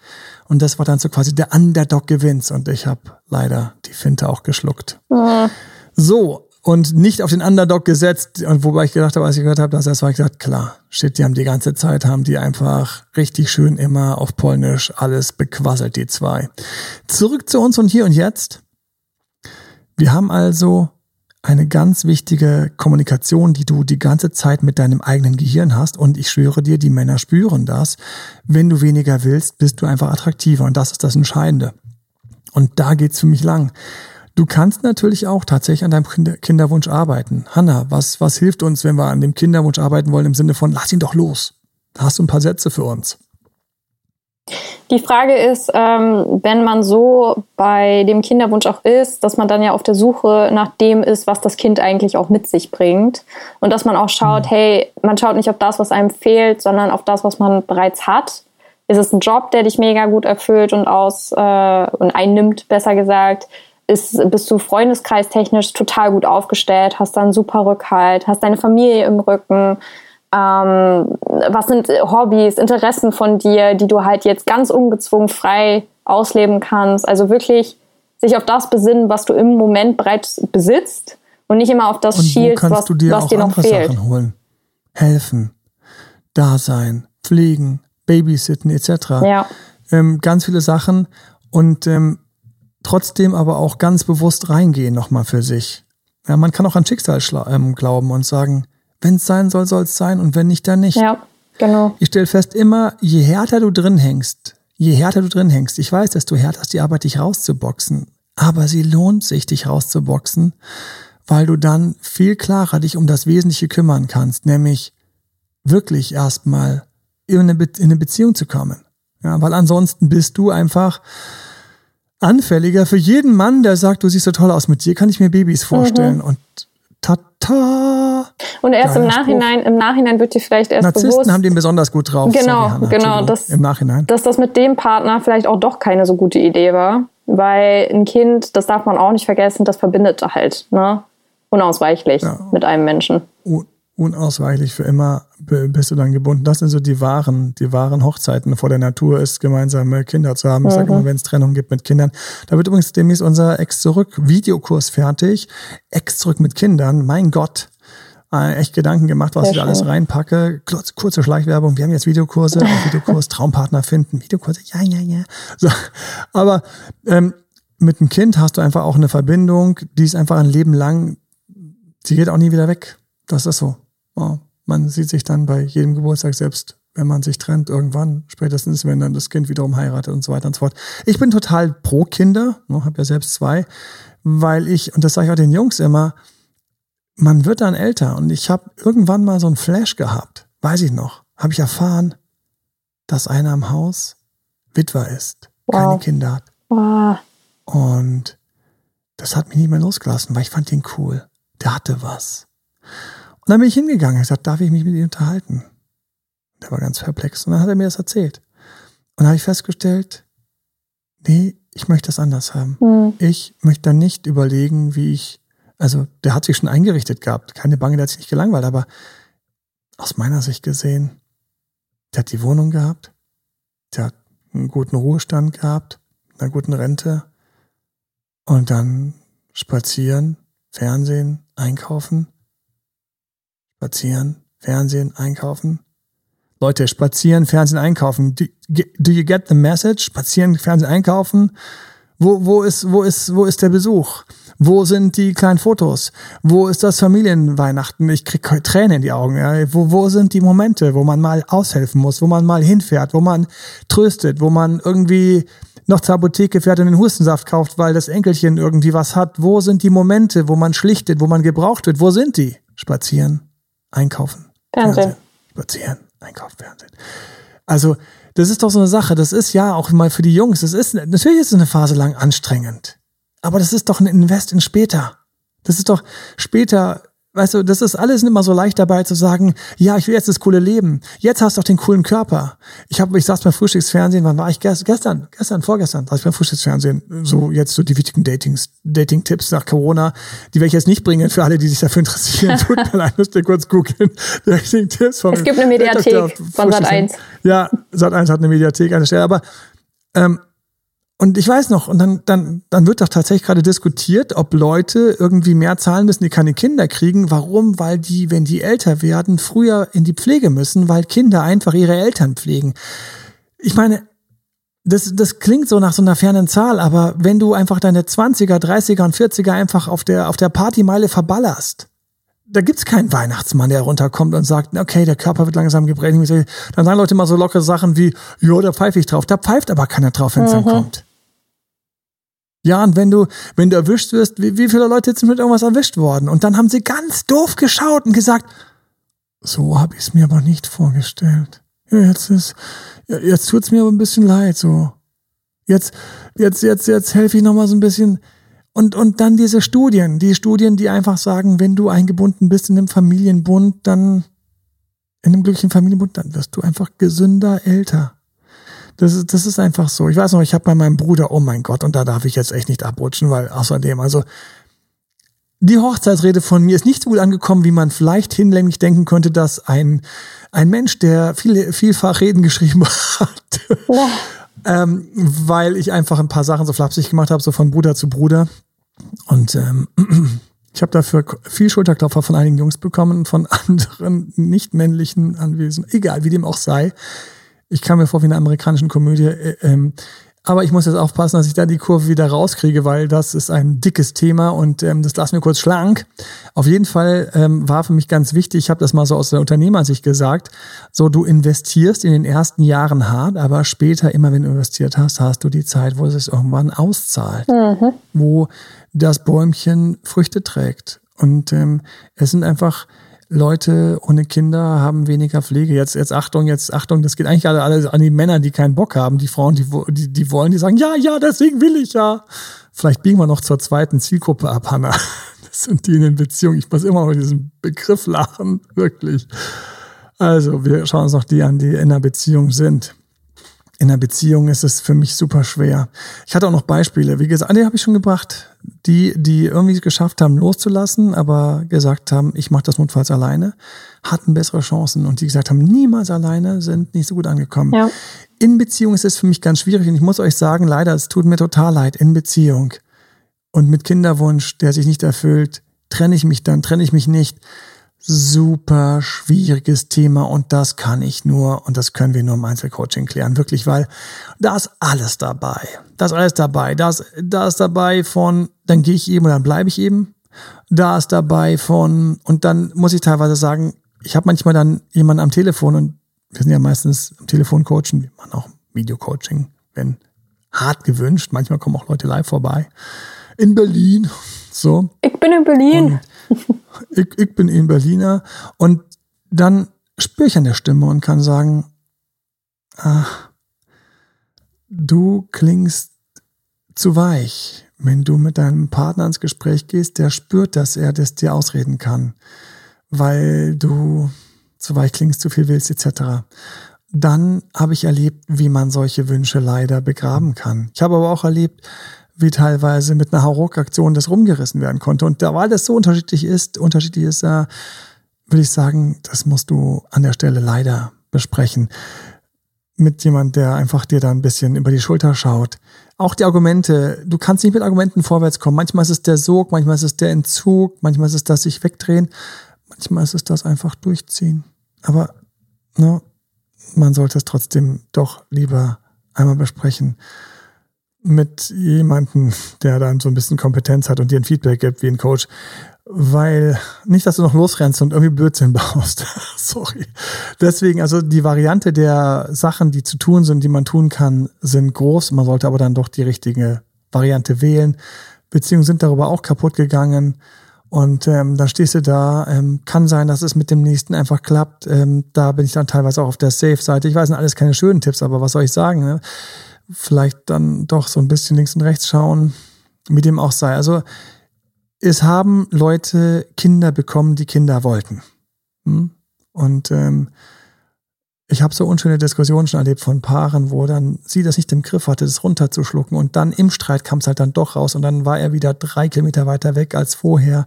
Und das war dann so quasi der Underdog gewinnt. Und ich habe leider die Finte auch geschluckt. Ja. So, und nicht auf den Underdog gesetzt. Und wobei ich gedacht habe, als ich gehört habe, dass das war, ich gesagt, klar, shit, die haben die ganze Zeit, haben die einfach richtig schön immer auf Polnisch alles bequasselt, die zwei. Zurück zu uns und hier und jetzt. Wir haben also eine ganz wichtige Kommunikation, die du die ganze Zeit mit deinem eigenen Gehirn hast. Und ich schwöre dir, die Männer spüren das. Wenn du weniger willst, bist du einfach attraktiver. Und das ist das Entscheidende. Und da geht's für mich lang. Du kannst natürlich auch tatsächlich an deinem Kinderwunsch arbeiten. Hanna, was, was hilft uns, wenn wir an dem Kinderwunsch arbeiten wollen im Sinne von, lass ihn doch los. Da hast du ein paar Sätze für uns. Die Frage ist, ähm, wenn man so bei dem Kinderwunsch auch ist, dass man dann ja auf der Suche nach dem ist, was das Kind eigentlich auch mit sich bringt. Und dass man auch schaut, mhm. hey, man schaut nicht auf das, was einem fehlt, sondern auf das, was man bereits hat. Ist es ein Job, der dich mega gut erfüllt und aus äh, und einnimmt, besser gesagt? Ist, bist du freundeskreistechnisch total gut aufgestellt, hast dann super Rückhalt, hast deine Familie im Rücken, ähm, was sind Hobbys, Interessen von dir, die du halt jetzt ganz ungezwungen frei ausleben kannst. Also wirklich sich auf das besinnen, was du im Moment bereits besitzt und nicht immer auf das und schielst, was, dir, was dir noch fehlt. Sachen holen. Helfen, da sein, pflegen, babysitten etc. Ja. Ähm, ganz viele Sachen und ähm, trotzdem aber auch ganz bewusst reingehen nochmal für sich. Ja, man kann auch an Schicksal ähm, glauben und sagen, wenn es sein soll, soll es sein und wenn nicht, dann nicht. Ja, genau. Ich stelle fest, immer, je härter du drin hängst, je härter du drin hängst, ich weiß, dass du härter hast die Arbeit, dich rauszuboxen, aber sie lohnt sich, dich rauszuboxen, weil du dann viel klarer dich um das Wesentliche kümmern kannst, nämlich wirklich erstmal in eine, Be in eine Beziehung zu kommen. Ja, weil ansonsten bist du einfach anfälliger für jeden Mann, der sagt, du siehst so toll aus, mit dir kann ich mir Babys vorstellen. Mhm. Und tata. Und erst im Nachhinein, Spruch. im Nachhinein wird dir vielleicht erst Narzissten bewusst. haben den besonders gut drauf. Genau, Sorry, genau. Das, Im Nachhinein. Dass das mit dem Partner vielleicht auch doch keine so gute Idee war. Weil ein Kind, das darf man auch nicht vergessen, das verbindet halt, ne? Unausweichlich ja. mit einem Menschen unausweichlich für immer bist du dann gebunden. Das sind so die wahren, die wahren Hochzeiten vor der Natur ist, gemeinsame Kinder zu haben. Ich sage immer, mhm. wenn es Trennung gibt mit Kindern. Da wird übrigens demnächst unser Ex zurück Videokurs fertig. Ex zurück mit Kindern. Mein Gott. Äh, echt Gedanken gemacht, was Sehr ich da alles reinpacke. Kurze Schleichwerbung. Wir haben jetzt Videokurse, Videokurs, Traumpartner finden, Videokurse, ja, ja, ja. So. Aber ähm, mit einem Kind hast du einfach auch eine Verbindung, die ist einfach ein Leben lang, die geht auch nie wieder weg. Das ist so. Ja, man sieht sich dann bei jedem Geburtstag selbst, wenn man sich trennt, irgendwann, spätestens, wenn dann das Kind wiederum heiratet und so weiter und so fort. Ich bin total pro Kinder, ne, habe ja selbst zwei, weil ich, und das sage ich auch den Jungs immer, man wird dann älter und ich habe irgendwann mal so ein Flash gehabt, weiß ich noch, habe ich erfahren, dass einer im Haus Witwer ist, wow. keine Kinder hat. Wow. Und das hat mich nicht mehr losgelassen, weil ich fand ihn cool. Der hatte was. Und dann bin ich hingegangen und gesagt, darf ich mich mit ihm unterhalten? Der war ganz perplex. Und dann hat er mir das erzählt. Und dann habe ich festgestellt, nee, ich möchte das anders haben. Mhm. Ich möchte dann nicht überlegen, wie ich, also der hat sich schon eingerichtet gehabt. Keine Bange, der hat sich nicht gelangweilt, aber aus meiner Sicht gesehen, der hat die Wohnung gehabt, der hat einen guten Ruhestand gehabt, eine guten Rente und dann spazieren, Fernsehen, einkaufen Spazieren, Fernsehen, einkaufen. Leute, spazieren, Fernsehen, einkaufen. Do, do you get the message? Spazieren, Fernsehen, einkaufen. Wo, wo ist, wo ist, wo ist der Besuch? Wo sind die kleinen Fotos? Wo ist das Familienweihnachten? Ich krieg Tränen in die Augen. Ja. Wo, wo sind die Momente, wo man mal aushelfen muss, wo man mal hinfährt, wo man tröstet, wo man irgendwie noch zur Apotheke fährt und den Hustensaft kauft, weil das Enkelchen irgendwie was hat? Wo sind die Momente, wo man schlichtet, wo man gebraucht wird? Wo sind die? Spazieren, einkaufen, Fernsehen. Fernsehen, spazieren, einkaufen, Fernsehen. Also, das ist doch so eine Sache. Das ist ja auch mal für die Jungs. Das ist, natürlich ist es eine Phase lang anstrengend. Aber das ist doch ein Invest in später. Das ist doch später Weißt du, das ist alles immer so leicht dabei zu sagen, ja, ich will jetzt das coole Leben. Jetzt hast du auch den coolen Körper. Ich habe, ich saß beim Frühstücksfernsehen, wann war ich gestern? Gestern, vorgestern, saß ich beim Frühstücksfernsehen. So jetzt so die wichtigen Datings, Dating-Tipps nach Corona, die werde ich jetzt nicht bringen für alle, die sich dafür interessieren. Tut mir leid, müsst ihr kurz googeln. Dating-Tipps von Es gibt eine Mediathek von Sat 1. Ja, Sat 1 hat eine Mediathek an der Stelle, aber ähm, und ich weiß noch, und dann, dann, dann wird doch tatsächlich gerade diskutiert, ob Leute irgendwie mehr zahlen müssen, die keine Kinder kriegen. Warum? Weil die, wenn die älter werden, früher in die Pflege müssen, weil Kinder einfach ihre Eltern pflegen. Ich meine, das, das klingt so nach so einer fernen Zahl, aber wenn du einfach deine 20er, 30er und 40er einfach auf der, auf der Partymeile verballerst, da gibt's keinen Weihnachtsmann, der runterkommt und sagt, okay, der Körper wird langsam geprägt. Dann sagen Leute immer so lockere Sachen wie, jo, da pfeife ich drauf. Da pfeift aber keiner drauf, wenn es mhm. dann kommt. Ja, und wenn du, wenn du erwischt wirst, wie, wie viele Leute sind mit irgendwas erwischt worden? Und dann haben sie ganz doof geschaut und gesagt, so habe ich es mir aber nicht vorgestellt. ja, jetzt ist, jetzt tut's mir aber ein bisschen leid, so. Jetzt, jetzt, jetzt, jetzt helfe ich nochmal so ein bisschen. Und, und dann diese Studien, die Studien, die einfach sagen, wenn du eingebunden bist in einem Familienbund, dann, in einem glücklichen Familienbund, dann wirst du einfach gesünder, älter. Das ist, das ist einfach so. Ich weiß noch, ich habe bei meinem Bruder, oh mein Gott, und da darf ich jetzt echt nicht abrutschen, weil außerdem, also die Hochzeitsrede von mir ist nicht so gut angekommen, wie man vielleicht hinlänglich denken könnte, dass ein, ein Mensch, der viele, vielfach Reden geschrieben hat, ja. ähm, weil ich einfach ein paar Sachen so flapsig gemacht habe, so von Bruder zu Bruder. Und ähm, ich habe dafür viel Schulterklopfer von einigen Jungs bekommen, von anderen nicht männlichen Anwesenden, egal wie dem auch sei. Ich kam mir vor wie in einer amerikanischen Komödie. Äh, ähm, aber ich muss jetzt aufpassen, dass ich da die Kurve wieder rauskriege, weil das ist ein dickes Thema und ähm, das lassen wir kurz schlank. Auf jeden Fall ähm, war für mich ganz wichtig, ich habe das mal so aus der Unternehmersicht gesagt, so du investierst in den ersten Jahren hart, aber später, immer wenn du investiert hast, hast du die Zeit, wo es sich irgendwann auszahlt, mhm. wo das Bäumchen Früchte trägt. Und ähm, es sind einfach Leute ohne Kinder haben weniger Pflege. Jetzt, jetzt Achtung, jetzt Achtung, das geht eigentlich alle, alle an die Männer, die keinen Bock haben. Die Frauen, die, die, die wollen, die sagen, ja, ja, deswegen will ich ja. Vielleicht biegen wir noch zur zweiten Zielgruppe ab, Hanna. Das sind die in den Beziehungen. Ich muss immer noch diesen Begriff lachen, wirklich. Also, wir schauen uns noch die an, die in einer Beziehung sind in einer Beziehung ist es für mich super schwer. Ich hatte auch noch Beispiele, wie gesagt, die habe ich schon gebracht, die, die irgendwie geschafft haben, loszulassen, aber gesagt haben, ich mache das notfalls alleine, hatten bessere Chancen. Und die gesagt haben, niemals alleine, sind nicht so gut angekommen. Ja. In Beziehung ist es für mich ganz schwierig. Und ich muss euch sagen, leider, es tut mir total leid, in Beziehung. Und mit Kinderwunsch, der sich nicht erfüllt, trenne ich mich dann, trenne ich mich nicht super schwieriges Thema und das kann ich nur und das können wir nur im Einzelcoaching klären, wirklich, weil da ist alles dabei. Da ist alles dabei. Da ist, da ist dabei von, dann gehe ich eben und dann bleibe ich eben. Da ist dabei von, und dann muss ich teilweise sagen, ich habe manchmal dann jemanden am Telefon und wir sind ja meistens am Telefon coachen, wir machen auch Videocoaching, wenn hart gewünscht. Manchmal kommen auch Leute live vorbei. In Berlin. So. Ich bin in Berlin. Und ich, ich bin in Berliner und dann spüre ich an der Stimme und kann sagen, ach, du klingst zu weich. Wenn du mit deinem Partner ins Gespräch gehst, der spürt, dass er das dir ausreden kann, weil du zu weich klingst, zu viel willst, etc. Dann habe ich erlebt, wie man solche Wünsche leider begraben kann. Ich habe aber auch erlebt, wie teilweise mit einer Hauruck-Aktion das rumgerissen werden konnte. Und da, weil das so unterschiedlich ist, unterschiedlich ist, äh, würde ich sagen, das musst du an der Stelle leider besprechen. Mit jemand, der einfach dir da ein bisschen über die Schulter schaut. Auch die Argumente, du kannst nicht mit Argumenten vorwärts kommen. Manchmal ist es der Sog, manchmal ist es der Entzug, manchmal ist es das sich wegdrehen, manchmal ist es das einfach durchziehen. Aber ne, man sollte es trotzdem doch lieber einmal besprechen mit jemandem, der dann so ein bisschen Kompetenz hat und dir ein Feedback gibt wie ein Coach. Weil nicht, dass du noch losrennst und irgendwie Blödsinn baust. Sorry. Deswegen, also die Variante der Sachen, die zu tun sind, die man tun kann, sind groß. Man sollte aber dann doch die richtige Variante wählen. Beziehungen sind darüber auch kaputt gegangen. Und ähm, da stehst du da. Ähm, kann sein, dass es mit dem nächsten einfach klappt. Ähm, da bin ich dann teilweise auch auf der Safe-Seite. Ich weiß, sind alles keine schönen Tipps, aber was soll ich sagen? Ne? Vielleicht dann doch so ein bisschen links und rechts schauen, wie dem auch sei. Also es haben Leute Kinder bekommen, die Kinder wollten. Hm? Und ähm, ich habe so unschöne Diskussionen schon erlebt von Paaren, wo dann sie das nicht im Griff hatte, das runterzuschlucken. Und dann im Streit kam es halt dann doch raus und dann war er wieder drei Kilometer weiter weg als vorher.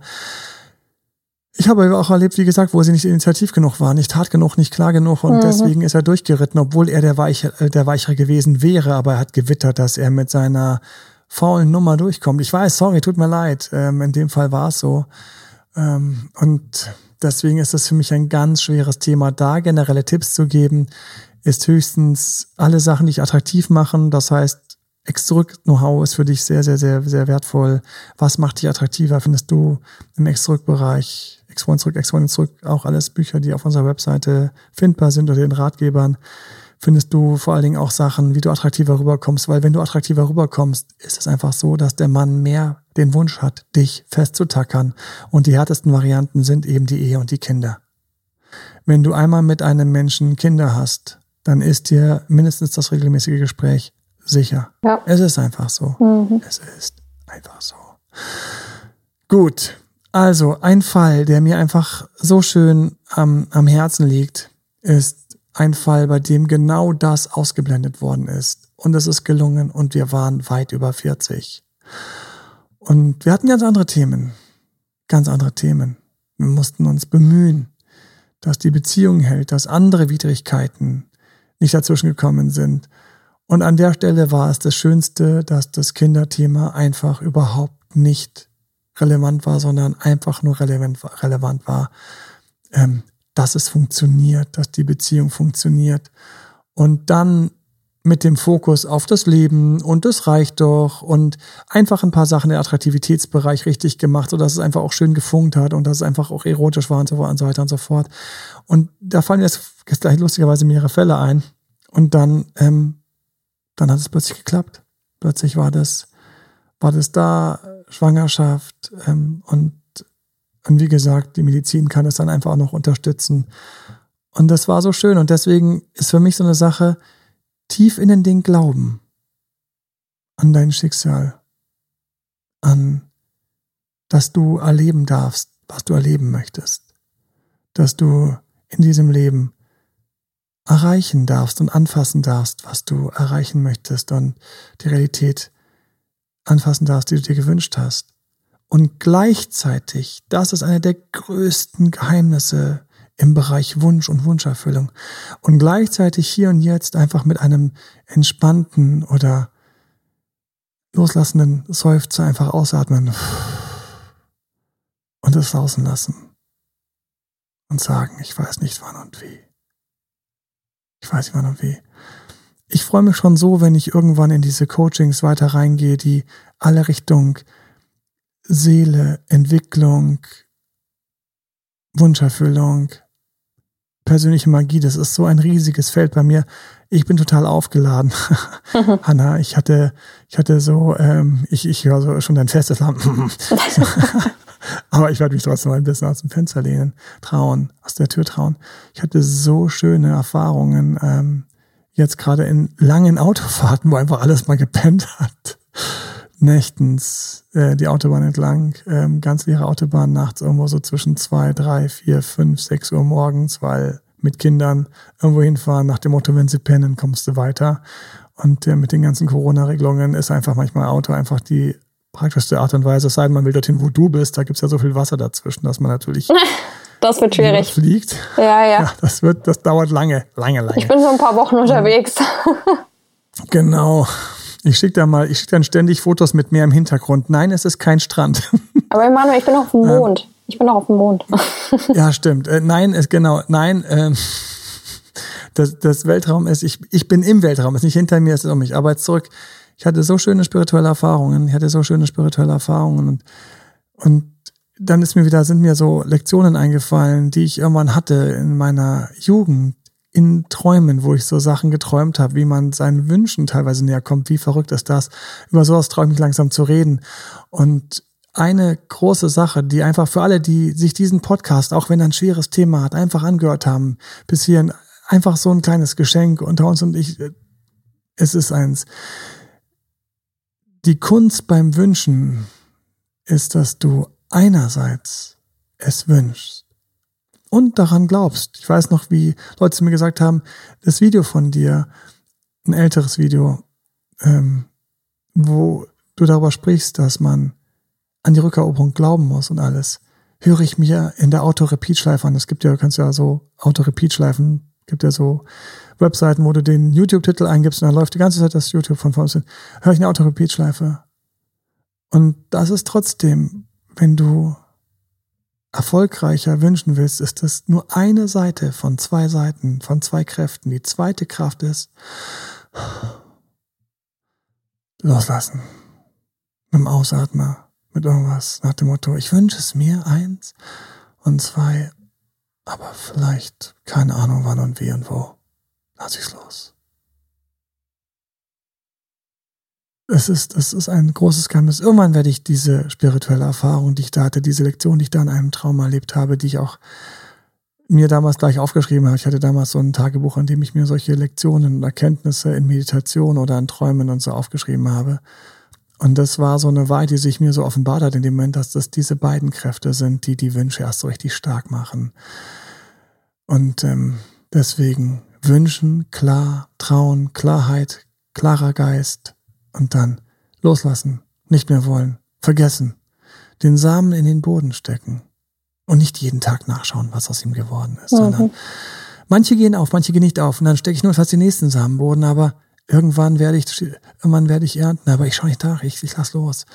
Ich habe auch erlebt, wie gesagt, wo sie nicht initiativ genug war, nicht hart genug, nicht klar genug und mhm. deswegen ist er durchgeritten, obwohl er der, Weich, äh, der Weichere gewesen wäre, aber er hat gewittert, dass er mit seiner faulen Nummer durchkommt. Ich weiß, sorry, tut mir leid. Ähm, in dem Fall war es so. Ähm, und deswegen ist es für mich ein ganz schweres Thema, da generelle Tipps zu geben, ist höchstens alle Sachen, die dich attraktiv machen. Das heißt, Ex-Zurück-Know-how ist für dich sehr, sehr, sehr, sehr wertvoll. Was macht dich attraktiver, findest du im Ex-Zurück-Bereich? X1 zurück, X1 zurück, auch alles Bücher, die auf unserer Webseite findbar sind oder den Ratgebern, findest du vor allen Dingen auch Sachen, wie du attraktiver rüberkommst, weil wenn du attraktiver rüberkommst, ist es einfach so, dass der Mann mehr den Wunsch hat, dich festzutackern und die härtesten Varianten sind eben die Ehe und die Kinder. Wenn du einmal mit einem Menschen Kinder hast, dann ist dir mindestens das regelmäßige Gespräch sicher. Ja. Es ist einfach so. Mhm. Es ist einfach so. Gut, also ein Fall, der mir einfach so schön am, am Herzen liegt, ist ein Fall, bei dem genau das ausgeblendet worden ist. Und es ist gelungen und wir waren weit über 40. Und wir hatten ganz andere Themen. Ganz andere Themen. Wir mussten uns bemühen, dass die Beziehung hält, dass andere Widrigkeiten nicht dazwischen gekommen sind. Und an der Stelle war es das Schönste, dass das Kinderthema einfach überhaupt nicht relevant war, sondern einfach nur relevant, relevant war, ähm, dass es funktioniert, dass die Beziehung funktioniert. Und dann mit dem Fokus auf das Leben und das reicht doch und einfach ein paar Sachen im Attraktivitätsbereich richtig gemacht, sodass es einfach auch schön gefunkt hat und dass es einfach auch erotisch war und so, weiter und so fort. Und da fallen jetzt gleich lustigerweise mehrere Fälle ein. Und dann, ähm, dann hat es plötzlich geklappt. Plötzlich war das, war das da, Schwangerschaft ähm, und, und wie gesagt, die Medizin kann es dann einfach auch noch unterstützen. Und das war so schön. Und deswegen ist für mich so eine Sache, tief in den glauben an dein Schicksal, an dass du erleben darfst, was du erleben möchtest, dass du in diesem Leben erreichen darfst und anfassen darfst, was du erreichen möchtest. Und die Realität anfassen darfst, die du dir gewünscht hast. Und gleichzeitig, das ist eine der größten Geheimnisse im Bereich Wunsch und Wunscherfüllung. Und gleichzeitig hier und jetzt einfach mit einem entspannten oder loslassenden Seufzer einfach ausatmen und es draußen lassen und sagen, ich weiß nicht wann und wie. Ich weiß nicht wann und wie ich freue mich schon so, wenn ich irgendwann in diese Coachings weiter reingehe, die alle Richtung Seele, Entwicklung, Wunscherfüllung, persönliche Magie, das ist so ein riesiges Feld bei mir. Ich bin total aufgeladen. Mhm. Hanna, ich hatte, ich hatte so, ähm, ich, ich höre so schon dein festes Lamm. Aber ich werde mich trotzdem mal ein bisschen aus dem Fenster lehnen, trauen, aus der Tür trauen. Ich hatte so schöne Erfahrungen ähm, jetzt gerade in langen Autofahrten, wo einfach alles mal gepennt hat, nächtens äh, die Autobahn entlang, ähm, ganz leere Autobahn, nachts irgendwo so zwischen zwei, drei, vier, fünf, sechs Uhr morgens, weil mit Kindern irgendwo hinfahren, nach dem Motto, wenn sie pennen, kommst du weiter. Und äh, mit den ganzen Corona-Regelungen ist einfach manchmal Auto einfach die praktischste Art und Weise, es sei denn, man will dorthin, wo du bist, da gibt's ja so viel Wasser dazwischen, dass man natürlich Das wird schwierig. Fliegt. Ja, ja, ja. Das wird, das dauert lange, lange, lange. Ich bin so ein paar Wochen unterwegs. Genau. Ich schicke da mal, ich schicke dann ständig Fotos mit mir im Hintergrund. Nein, es ist kein Strand. Aber Emanuel, ich bin auf dem Mond. Ich bin auch auf dem Mond. Ja, stimmt. Äh, nein, ist genau. Nein, ähm, das, das Weltraum ist, ich, ich bin im Weltraum, ist nicht hinter mir, es ist um mich. Aber jetzt zurück. Ich hatte so schöne spirituelle Erfahrungen. Ich hatte so schöne spirituelle Erfahrungen und, und dann ist mir wieder, sind mir so Lektionen eingefallen, die ich irgendwann hatte in meiner Jugend, in Träumen, wo ich so Sachen geträumt habe, wie man seinen Wünschen teilweise näher kommt. Wie verrückt ist das? Über sowas träume ich langsam zu reden. Und eine große Sache, die einfach für alle, die sich diesen Podcast, auch wenn er ein schweres Thema hat, einfach angehört haben, bis hierhin einfach so ein kleines Geschenk unter uns und ich, es ist eins. Die Kunst beim Wünschen ist, dass du einerseits es wünschst und daran glaubst. Ich weiß noch, wie Leute mir gesagt haben, das Video von dir, ein älteres Video, ähm, wo du darüber sprichst, dass man an die Rückeroberung glauben muss und alles, höre ich mir in der Auto-Repeat-Schleife an. Es gibt ja, du kannst ja so Auto-Repeat-Schleifen, gibt ja so Webseiten, wo du den YouTube-Titel eingibst und dann läuft die ganze Zeit das YouTube von vorne. Höre ich eine Auto-Repeat-Schleife. Und das ist trotzdem wenn du erfolgreicher wünschen willst, ist das nur eine Seite von zwei Seiten, von zwei Kräften. Die zweite Kraft ist loslassen. Mit dem Ausatmer, mit irgendwas nach dem Motto, ich wünsche es mir eins und zwei, aber vielleicht keine Ahnung wann und wie und wo. Lass ich's los. Es ist, es ist ein großes Geheimnis. Irgendwann werde ich diese spirituelle Erfahrung, die ich da hatte, diese Lektion, die ich da in einem Traum erlebt habe, die ich auch mir damals gleich aufgeschrieben habe. Ich hatte damals so ein Tagebuch, in dem ich mir solche Lektionen und Erkenntnisse in Meditation oder in Träumen und so aufgeschrieben habe. Und das war so eine Wahrheit, die sich mir so offenbart hat in dem Moment, dass das diese beiden Kräfte sind, die die Wünsche erst so richtig stark machen. Und ähm, deswegen wünschen, klar, trauen, Klarheit, klarer Geist und dann loslassen, nicht mehr wollen, vergessen, den Samen in den Boden stecken und nicht jeden Tag nachschauen, was aus ihm geworden ist, mhm. sondern manche gehen auf, manche gehen nicht auf und dann stecke ich nur fast den nächsten Samenboden, aber irgendwann werde ich, irgendwann werde ich ernten, aber ich schaue nicht nach, ich, ich lass los.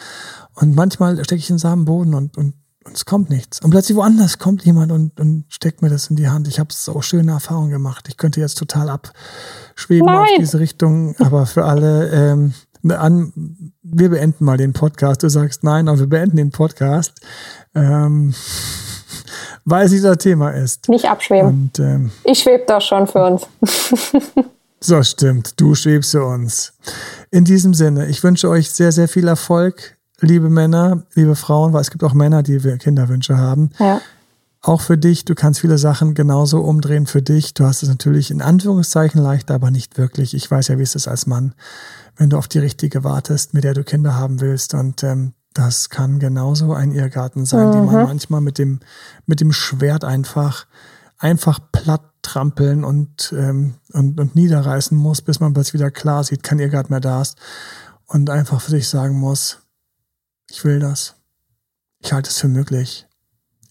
Und manchmal stecke ich den Samenboden und, und, und es kommt nichts. Und plötzlich woanders kommt jemand und, und steckt mir das in die Hand. Ich habe so schöne Erfahrungen gemacht. Ich könnte jetzt total abschweben Nein. auf diese Richtung, aber für alle, ähm, an, wir beenden mal den Podcast. Du sagst nein, aber wir beenden den Podcast. Ähm, weil es dieser Thema ist. Nicht abschweben. Und, ähm, ich schwebe doch schon für uns. so stimmt, du schwebst für uns. In diesem Sinne, ich wünsche euch sehr, sehr viel Erfolg, liebe Männer, liebe Frauen, weil es gibt auch Männer, die Kinderwünsche haben. Ja. Auch für dich, du kannst viele Sachen genauso umdrehen für dich. Du hast es natürlich in Anführungszeichen leicht, aber nicht wirklich. Ich weiß ja, wie es ist als Mann, wenn du auf die richtige wartest, mit der du Kinder haben willst. Und ähm, das kann genauso ein Irrgarten sein, mhm. den man manchmal mit dem, mit dem Schwert einfach, einfach platt trampeln und, ähm, und, und niederreißen muss, bis man plötzlich wieder klar sieht, kein Irrgarten mehr da ist und einfach für sich sagen muss, ich will das. Ich halte es für möglich.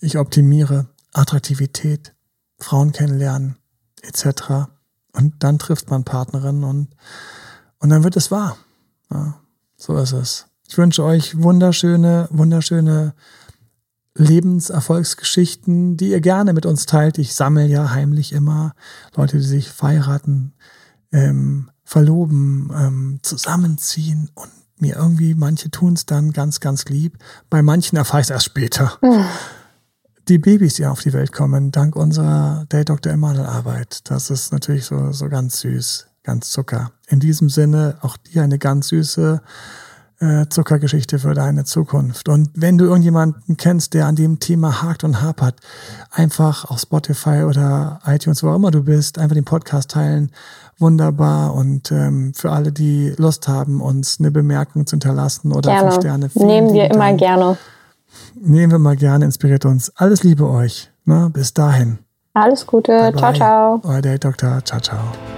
Ich optimiere Attraktivität, Frauen kennenlernen, etc. Und dann trifft man Partnerin und, und dann wird es wahr. Ja, so ist es. Ich wünsche euch wunderschöne, wunderschöne Lebenserfolgsgeschichten, die ihr gerne mit uns teilt. Ich sammle ja heimlich immer Leute, die sich verheiraten, ähm, verloben, ähm, zusammenziehen und mir irgendwie, manche tun es dann ganz, ganz lieb. Bei manchen erfahre ich es erst später. Mhm. Die Babys, die auf die Welt kommen, dank unserer Date Dr. Emanuel Arbeit, das ist natürlich so, so ganz süß, ganz Zucker. In diesem Sinne, auch dir eine ganz süße äh, Zuckergeschichte für deine Zukunft. Und wenn du irgendjemanden kennst, der an dem Thema hakt und hapert, einfach auf Spotify oder iTunes, wo auch immer du bist, einfach den Podcast teilen. Wunderbar. Und ähm, für alle, die Lust haben, uns eine Bemerkung zu hinterlassen oder gerne. fünf Sterne. Nehmen wir immer Dank. gerne. Nehmen wir mal gerne, inspiriert uns. Alles Liebe euch. Ne? Bis dahin. Alles Gute. Bye bye. Ciao, ciao. Euer Date Doktor. Ciao, ciao.